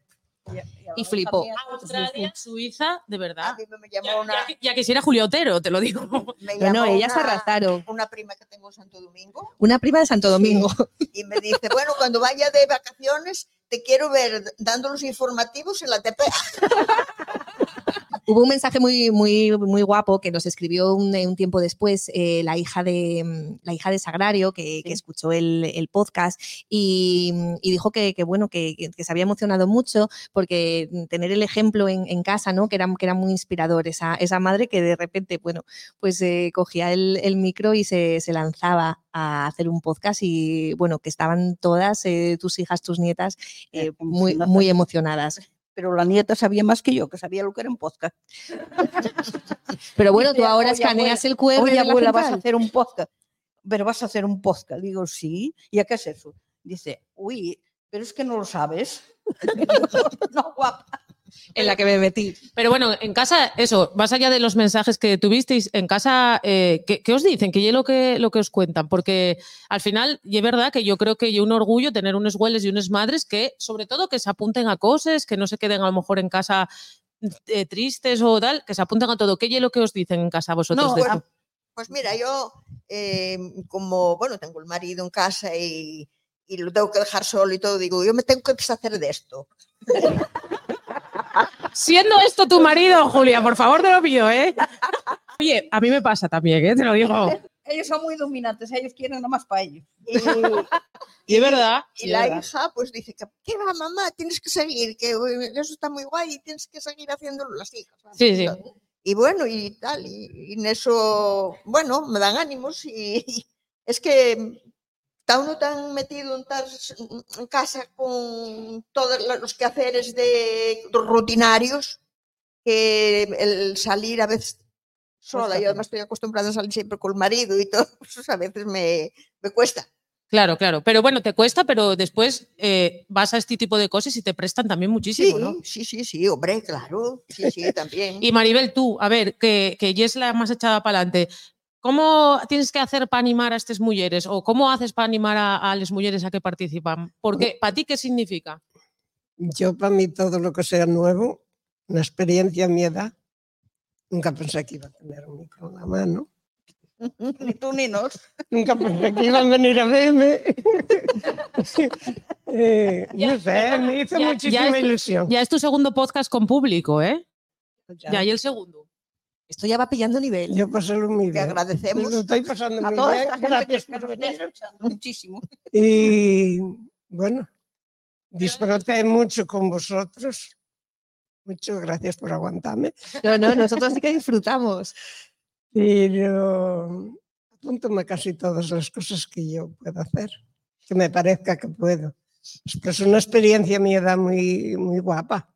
y flipó. Australia, Suiza, de A verdad. mí me Ya, llamó una, ya- ya quisiera Julio Otero, te lo digo. [laughs] me No, ellas una- arrasaron. Una prima que tengo en Santo Domingo Una prima de Santo Domingo. [laughs] y me dice, bueno, cuando vaya de vacaciones te quiero ver dando los informativos en la TPA. Hubo un mensaje muy, muy, muy guapo que nos escribió un, un tiempo después eh, la, hija de, mm, la hija de Sagrario, que, que escuchó el, el podcast, y, mm, y dijo que, que, bueno, que, se había emocionado mucho porque mm, tener el ejemplo en, en casa, ¿no? Que era, que era muy inspirador, esa, esa madre que de repente, bueno, pues eh, cogía el, el micro y se, se lanzaba a hacer un podcast y bueno, que estaban todas, eh, tus hijas, tus nietas, eh, Eh, muy, muy emocionadas. Pero la nieta sabía más que yo, que sabía lo que era un podcast. Pero bueno, tú ahora "Oye, escaneas el QR Oye, abuela, vas a central". hacer un podcast. Pero vas a hacer un podcast. Digo, sí. ¿Y a qué es eso? Dice, uy, pero es que no lo sabes. [laughs] no, guapa. En la que me metí. Pero bueno, en casa, eso, más allá de los mensajes que tuvisteis, en casa, eh, ¿qué, qué os dicen? ¿Qué es lo que, lo que os cuentan? Porque al final, y es verdad que yo creo que es un orgullo tener unos hueles y unas madres que, sobre todo, que se apunten a cosas, que no se queden a lo mejor en casa eh, tristes o tal, que se apunten a todo. ¿Qué es lo que os dicen en casa vosotros? No, de bueno, esto? Pues mira, yo eh, como, bueno, tengo el marido en casa y, y lo tengo que dejar solo y todo, digo, yo me tengo que deshacer de esto. [laughs] Siendo esto tu marido, Julia, por favor te lo pido, ¿eh? Oye, a mí me pasa también, ¿eh? Te lo digo. Ellos son muy dominantes, ellos quieren nomás para ellos. Y, Y es verdad. y la hija pues dice, que, ¿qué va mamá? Tienes que seguir, que eh, eso está muy guay y tienes que seguir haciéndolo las hijas. Sí, sí. Y bueno, y tal, y, y en eso, bueno, me dan ánimos y, y es que está uno tan metido en, tas- en casa con todos lo- los quehaceres de rutinarios que el salir a veces sola, yo además estoy acostumbrada a salir siempre con el marido y todo, [laughs] pues a veces me, me cuesta. Claro, claro. Pero bueno, te cuesta, pero después eh, vas a este tipo de cosas y te prestan también Sí, muchísimo, ¿no? sí, sí, sí, hombre, claro, sí, sí, también. [laughs] Y Maribel, tú, a ver, que, que ya es la más echada para adelante. ¿Cómo tienes que hacer para animar a estas mujeres? ¿O cómo haces para animar a, a las mujeres a que participan? Porque, ¿para ti qué significa? Yo para mí todo lo que sea nuevo, una experiencia a mi edad, nunca pensé que iba a tener un micro en la mano. [laughs] Ni tú ni nos. Nunca pensé que iban a venir a verme. [laughs] Eh, no sé, me hizo ya- ya muchísima es- ilusión. Ya es tu segundo podcast con público, ¿eh? Ya. Ya, y el segundo. Esto ya va pillando nivel. Yo pasé muy Te bien. agradecemos Lo estoy pasando A muy toda bien. esta Gracias por venir. muchísimo. Y bueno, Disfruté mucho con vosotros. Muchas gracias por aguantarme. No, no, nosotros sí que disfrutamos. Pero apúntome casi todas las cosas que yo puedo hacer, que me parezca que puedo. Es una experiencia a mi edad muy, muy guapa.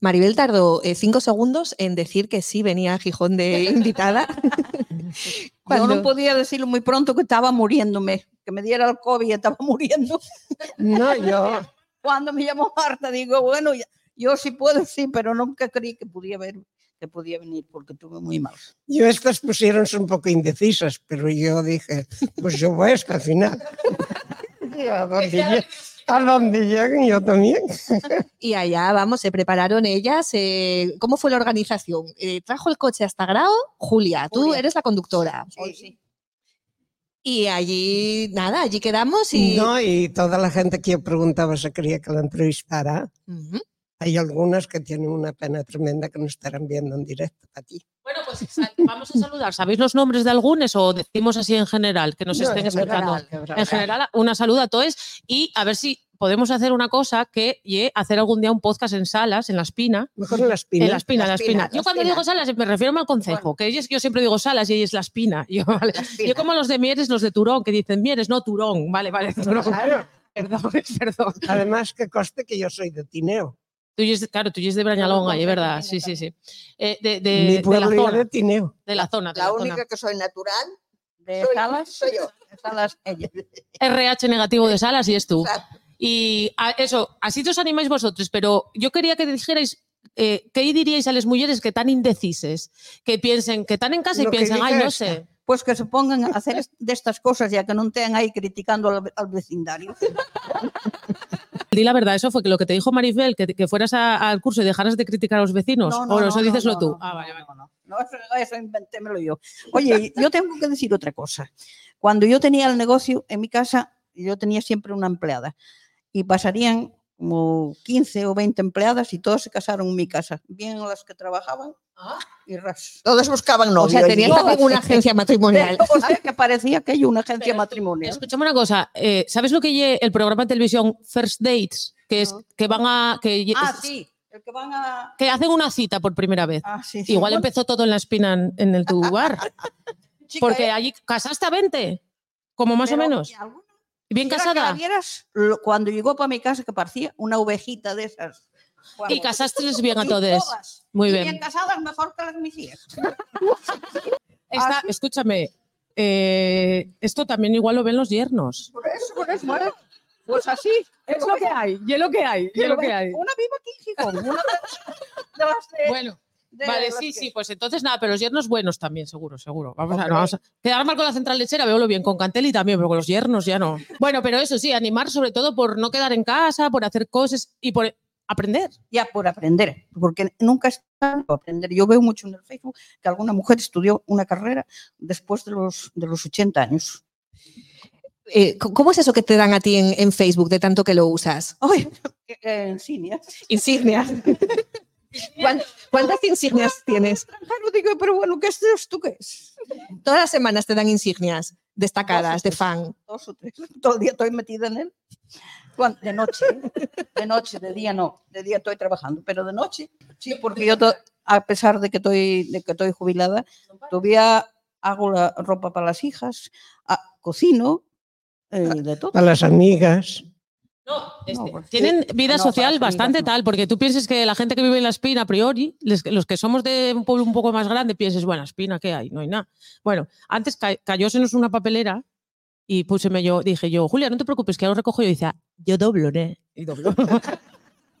Maribel tardó eh, cinco segundos en decir que sí venía a Gijón de [laughs] invitada. [laughs] Yo Cuando- no podía decirlo muy pronto que estaba muriéndome, que me diera el COVID y estaba muriendo. No, yo, [laughs] Cuando me llamó Marta, digo, bueno, ya- yo sí puedo, sí, pero nunca creí que podía ver, que podía venir porque tuve muy mal. yo estas pusieron un poco indecisas, pero yo dije, pues yo voy hasta el final. A donde, a donde lleguen yo también. [laughs] Y allá, vamos, se prepararon ellas. eh, ¿Cómo fue la organización? Eh, ¿Trajo el coche hasta Grao? Julia, tú Julia. eres la conductora. Sí. Y allí, nada, allí quedamos y... No, y toda la gente que yo preguntaba si quería que la entrevistara, hay algunas que tienen una pena tremenda que no estarán viendo en directo a ti. Bueno, pues vamos a saludar. ¿Sabéis los nombres de algunos o decimos así en general que nos No, estén en escuchando? general, En general, una saluda a todos y a ver si podemos hacer una cosa que hacer algún día un podcast en salas, en la espina. Mejor en la espina. En la espina, La la espina, espina. Yo la cuando espina. digo salas me refiero al concejo, que ellos, yo siempre digo salas y ella es la espina. [laughs] Yo, vale. La. Yo como los de Mieres, los de Turón, que dicen Mieres, no Turón. Vale, vale, [laughs] Turón. Claro. Perdón, [laughs] perdón. Además, que coste que yo soy de Tineo. Tú y es, claro, tú y es de Brañalonga, y es verdad. Sí, sí, sí. Eh, de, de- Mi de pueblo la zona. de Tineo. De la zona. de La la única zona. que soy natural De soy, salas, soy yo. de salas, ella. [laughs] RH negativo de salas y es tú. Exacto. Y a- eso, así os animáis vosotros, pero yo quería que dijerais eh, qué diríais a las mujeres que tan indecises, que piensen, que están en casa y Lo piensan, ay, no sé. Pues que se pongan a hacer es- de estas cosas ya que no estén ahí criticando al, al vecindario. [laughs] Di la verdad, eso fue que lo que te dijo Maribel, que, que fueras a- al curso y dejaras de criticar a los vecinos. No, no, o no, eso dices lo tú. ah, vale, vale. no, no. No, eso, eso inventémelo yo. Oye, yo tengo que decir otra cosa. Cuando yo tenía el negocio en mi casa, yo tenía siempre una empleada y pasarían como 15 o 20 empleadas y todas se casaron en mi casa. Bien las que trabajaban y ras. Todos buscaban O novio. sea, allí. tenías también una [laughs] agencia matrimonial. O sea, que parecía aquello una agencia Pero matrimonial. Escúchame una cosa, eh, ¿sabes lo que lle el programa de televisión First Dates? Que es No. que van a. Que, Ah, sí, el que van a... que hacen una cita por primera vez. Ah, sí, sí. Igual Bueno, empezó todo en la espina en, en el tu bar. [laughs] chica, Porque eh, allí casaste a 20, como más o menos. alguna Bien Quisiera que la casada. vieras cuando llegó para mi casa que parecía una ovejita de esas. Y casaste bien a todos. Muy Y bien. casadas mejor que las mis hijas. [laughs] Esta- escúchame, eh, esto también igual lo ven los yernos. Por eso, por eso. bueno, Pues así. Es lo que hay, y es lo que hay, y es lo que hay. Una viva aquí Gijón. Una de, las [laughs] de- Bueno, de vale, las sí, que- sí, pues entonces nada, pero los yernos buenos también, seguro, seguro. Vamos a, vamos a quedar mal con la central lechera, veo lo bien, con Cantelli también, pero con los yernos ya no. Bueno, pero eso sí, animar sobre todo por no quedar en casa, por hacer cosas y por aprender. Ya por aprender, porque nunca es para aprender. Yo veo mucho en el Facebook que alguna mujer estudió una carrera después de los, de los 80 años. Eh, ¿Cómo es eso que te dan a ti en, en Facebook de tanto que lo usas? Ay, eh, cine. Insignias. [laughs] ¿Cuán- ¿Cuántas insignias tienes? Digo, pero bueno, ¿qué es esto? ¿Qué es? Todas las semanas te dan insignias destacadas de fan. dos o tres. Todo el día estoy metida en él. De noche, de noche, de día no. De día estoy trabajando, pero de noche, sí, porque yo, to- a pesar de que estoy, de que estoy jubilada, todavía hago la ropa para las hijas, ah, cocino, eh, de todo. Para las amigas. No, este, pues, tienen vida No, social bastante amigas tal, porque tú piensas que la gente que vive en la Espina, a priori, les- los que somos de un pueblo un poco más grande, pienses, bueno, Espina, ¿qué hay? No hay nada. Bueno, antes ca cayósenos una papelera y púseme yo, dije yo, Julia, no te preocupes, que ahora recojo yo. Y decía, yo doblo, ¿eh? [laughs] Y doblo. O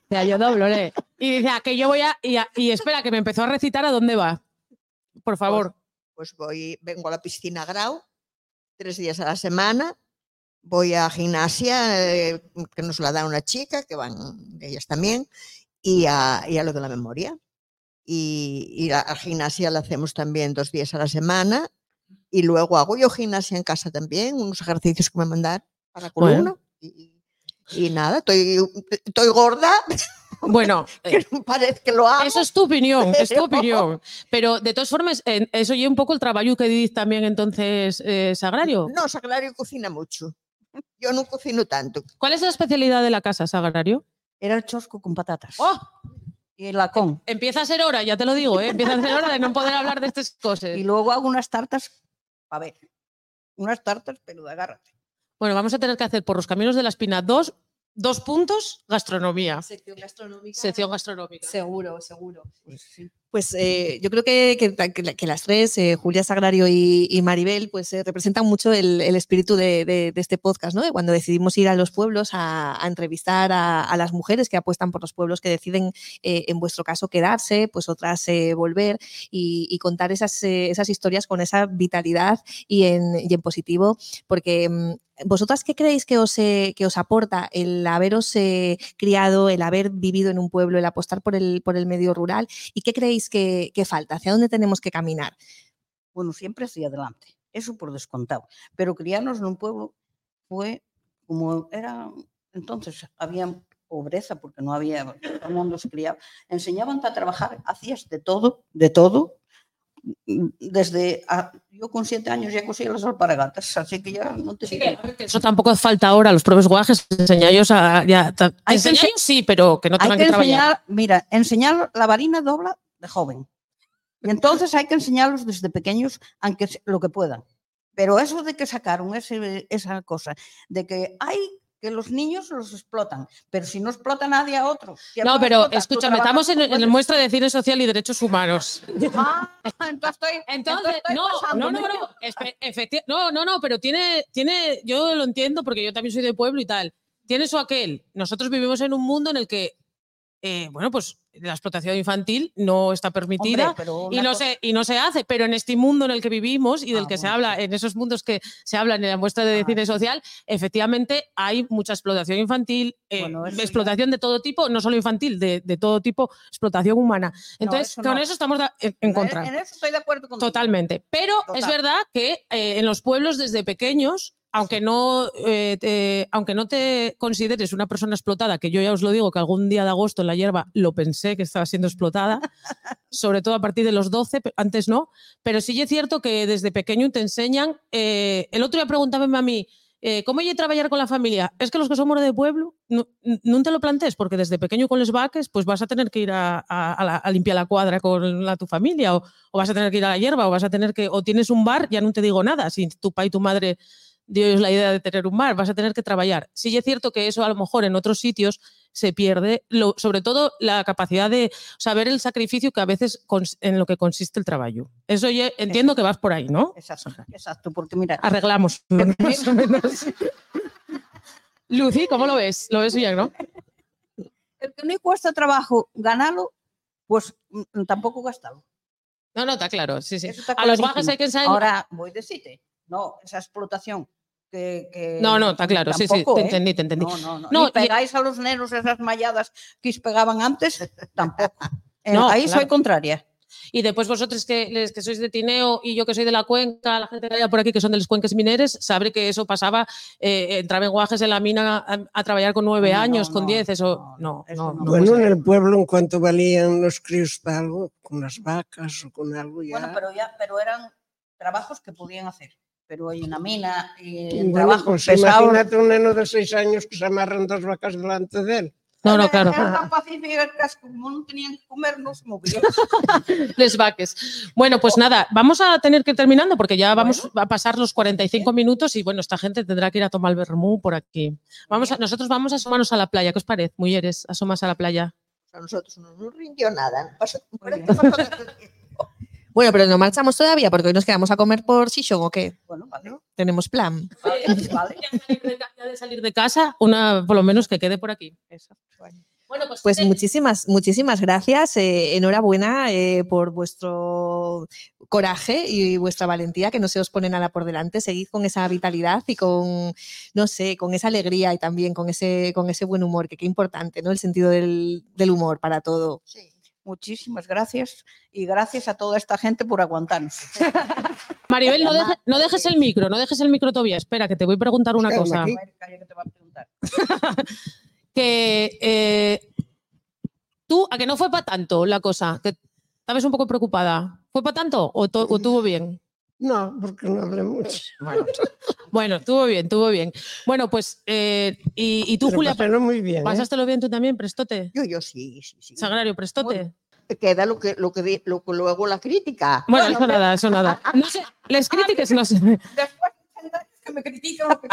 sea, yo doblo, ¿eh? Y decía, que yo voy a y, a- y espera, que me empezó a recitar a dónde va. Por favor. Pues voy, vengo a la piscina Grau tres días a la semana. Voy a gimnasia, eh, que nos la da una chica, que van ellas también, y a, y a lo de la memoria. Y, y la, a gimnasia la hacemos también dos días a la semana. Y luego hago yo gimnasia en casa también, unos ejercicios que me mandan para la Bueno. columna. Y, y nada, estoy, estoy gorda, [laughs] Bueno, eh, que parece que lo hago. Eso es tu opinión, es tu Pero- opinión. Pero de todas formas, eso lleva un poco el trabajo que dices también entonces, eh, Sagrario. No, Sagrario cocina mucho. Yo no cocino tanto. ¿Cuál es la especialidad de la casa, Sagrario? Era el chosco con patatas. ¡Oh! Y el lacón. Empieza a ser hora, ya te lo digo, ¿eh? Empieza a ser hora de no poder hablar de estas cosas. Y luego hago unas tartas, a ver, unas tartas, pero agárrate. Bueno, vamos a tener que hacer por los caminos de la espina dos, dos puntos, gastronomía. Sección gastronómica. Sección gastronómica. Seguro, seguro. Pues sí. Pues eh, yo creo que, que- que la- que las tres, eh, Julia Sagrario y, y Maribel, pues eh, representan mucho el, el espíritu de, de- de este podcast, ¿no? De cuando decidimos ir a los pueblos a, a entrevistar a, a las mujeres que apuestan por los pueblos, que deciden, eh, en vuestro caso, quedarse, pues otras eh, volver y, y contar esas, eh, esas historias con esa vitalidad y en, y en positivo, porque mm, ¿Vosotras qué creéis que os, eh, que os aporta el haberos eh, criado, el haber vivido en un pueblo, el apostar por el, por el medio rural? ¿Y qué creéis que, que falta? ¿Hacia dónde tenemos que caminar? Bueno, siempre hacia adelante, eso por descontado. Pero criarnos en un pueblo fue como era entonces, había pobreza porque no había, todo el mundo se criaba. Enseñaban a trabajar, hacías de todo, de todo. Desde, a- yo con siete años ya cosía las alpargatas, así que ya no te Sí, que Eso tampoco falta ahora, los propios guajes, enseñarlos a... Ya, Hay que sí, pero que no hay tengan que que, trabajar. enseñar, mira, enseñar la varina dobla de joven. Y entonces hay que enseñarlos desde pequeños, aunque lo que puedan. Pero eso de que sacaron ese- esa cosa, de que hay que los niños los explotan, pero si no explota nadie a otro. ¿quién No, pero explotar? Tú escúchame, estamos en, el muestra de Cine Social y Derechos Humanos. [laughs] Ah, entonces estoy, Entonces, estoy no, pasando, no, no, no, no, no, pero tiene, tiene, yo lo entiendo porque yo también soy de pueblo y tal. Tiene eso aquel. Nosotros vivimos en un mundo en el que, eh, bueno, pues la explotación infantil no está permitida. Hombre, Y no, cosa- se, y no se hace, pero en este mundo en el que vivimos y del Ah, que se habla, en esos mundos que se hablan en la muestra de Ah, cine social, efectivamente hay mucha explotación infantil, eh, Bueno, eso ya- explotación de todo tipo, no solo infantil, de, de todo tipo, explotación humana. Entonces, eso con no. eso estamos en, contra. En eso estoy de acuerdo contigo. Totalmente. Pero es verdad que eh, en los pueblos desde pequeños, aunque no, eh, te, aunque no te consideres una persona explotada, que yo ya os lo digo, que algún día de agosto en la hierba lo pensé que estaba siendo explotada, [laughs] sobre todo a partir de los 12, pe- antes no, pero sí es cierto que desde pequeño te enseñan. eh, el otro día preguntaba a mí, eh, ¿cómo lle trabajar con la familia? Es que los que somos de pueblo, no, no te lo plantees, porque desde pequeño con los vaques, pues vas a tener que ir a, a- a la- a limpiar la cuadra con la, tu familia, o, o vas a tener que ir a la hierba, o vas a tener que, o tienes un bar, ya no te digo nada, si tu padre y tu madre dio la idea de tener un bar, vas a tener que trabajar. Sí es cierto que eso a lo mejor en otros sitios se pierde, lo- sobre todo la capacidad de saber el sacrificio que a veces cons- en lo que consiste el trabajo. Eso ya entiendo que vas por ahí, ¿no? Exacto, exacto, porque mira, Arreglamos. [laughs] [laughs] más o menos. Lucy, ¿cómo lo ves? Lo ves bien, ¿no? el que no cuesta trabajo ganarlo, pues mm, tampoco gastarlo. No, no, está claro. Sí, sí. A los bajes hay que enseñar. Ahora voy a decirte, no, esa explotación que... que- No, no, está claro. Sí, sí, tampoco, te ¿eh? entendí, te entendí. No, no, no. No, Ni y- pegáis a los nenos esas malladas que os pegaban antes, [laughs] tampoco. Eh, No, ahí claro. soy contraria. Y después vosotros que, les- que sois de Tineo y yo que soy de la cuenca, la gente que haya por aquí que son de los cuenques mineres, sabe que eso pasaba, eh, entraba en guajes en la mina a, a trabajar con nueve No, no, años, con no, diez, eso no, no, eso no, no. no Bueno, en el pueblo, en cuanto valían los críos para algo, con las vacas o con algo ya. Bueno, pero ya, pero eran trabajos que podían hacer. Pero hay una mina y Bueno, trabajos pues imagínate un neno de seis años que se amarran dos vacas delante de él. No, no, claro. Eran tan pacíficas que como no tenían que comer. Les [laughs] vaques. Bueno, pues nada, vamos a tener que ir terminando porque ya vamos a pasar los 45 minutos y bueno, esta gente tendrá que ir a tomar el vermú por aquí. Vamos a, nosotros vamos a asomarnos a la playa. ¿Qué os parece? Mujeres, asomas a la playa. A nosotros no nos rindió nada. Pasó. Bueno, pero no marchamos todavía porque hoy nos quedamos a comer por Shishon o qué? Bueno, vale. Tenemos plan. vale, [laughs] vale. Ya de salir de casa, una por lo menos que quede por aquí. Bueno, pues, Pues eh, muchísimas, muchísimas gracias. eh, enhorabuena eh, por vuestro coraje y vuestra valentía, que no se os pone nada por delante. Seguid con esa vitalidad y con, no sé, con esa alegría y también con ese, con ese buen humor, que qué importante, ¿no? El sentido del, del humor para todo. Sí. Muchísimas gracias y gracias a toda esta gente por aguantarnos. [laughs] Maribel, no, deje- no dejes el micro, no dejes el micro todavía. Espera, que te voy a preguntar una cosa. [laughs] que eh, tú, a que no fue para tanto la cosa, que estabas un poco preocupada. ¿Fue para tanto o, o tuvo bien? No, porque no hablé mucho. [laughs] Bueno, estuvo bien, estuvo bien. Bueno, pues, eh, y, y tú, Pero Julia, pasélo muy bien. ¿eh? ¿pasástelo bien tú también, Prestote? Yo, yo sí, sí, sí. Sagrario, Prestote. Queda lo que, lo que, di- lo que luego la crítica. Bueno, eso nada, eso nada. No sé, les críticas, no sé. Después que me critican lo que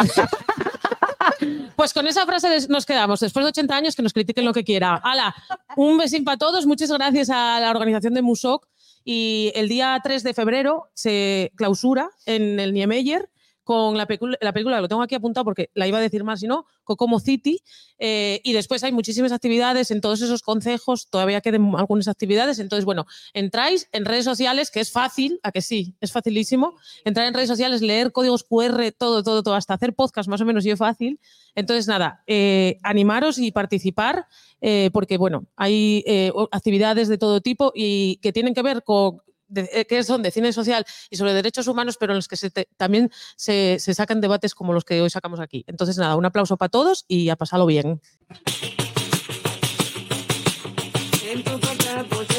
Pues con esa frase nos quedamos. Después de 80 años, que nos critiquen lo que quiera. Hala, un besín para todos. Muchas gracias a la organización de Musoc. Y el día 3 de febrero se clausura en el Niemeyer con la, pecul- la película, lo tengo aquí apuntado porque la iba a decir más, si no, Cocomo City. eh, y después hay muchísimas actividades en todos esos concejos, todavía quedan algunas actividades. Entonces, bueno, entráis en redes sociales, que es fácil, a que sí, es facilísimo. Entrar en redes sociales, leer códigos QR, todo, todo, todo, hasta hacer podcast más o menos y es fácil. Entonces, nada, eh, animaros y participar, eh, porque, bueno, hay actividades de todo tipo y que tienen que ver con de- eh, que son de cine social y sobre derechos humanos, pero en los que también se, se sacan debates como los que hoy sacamos aquí. Entonces, nada, un aplauso para todos y a pasarlo bien. Cuerpo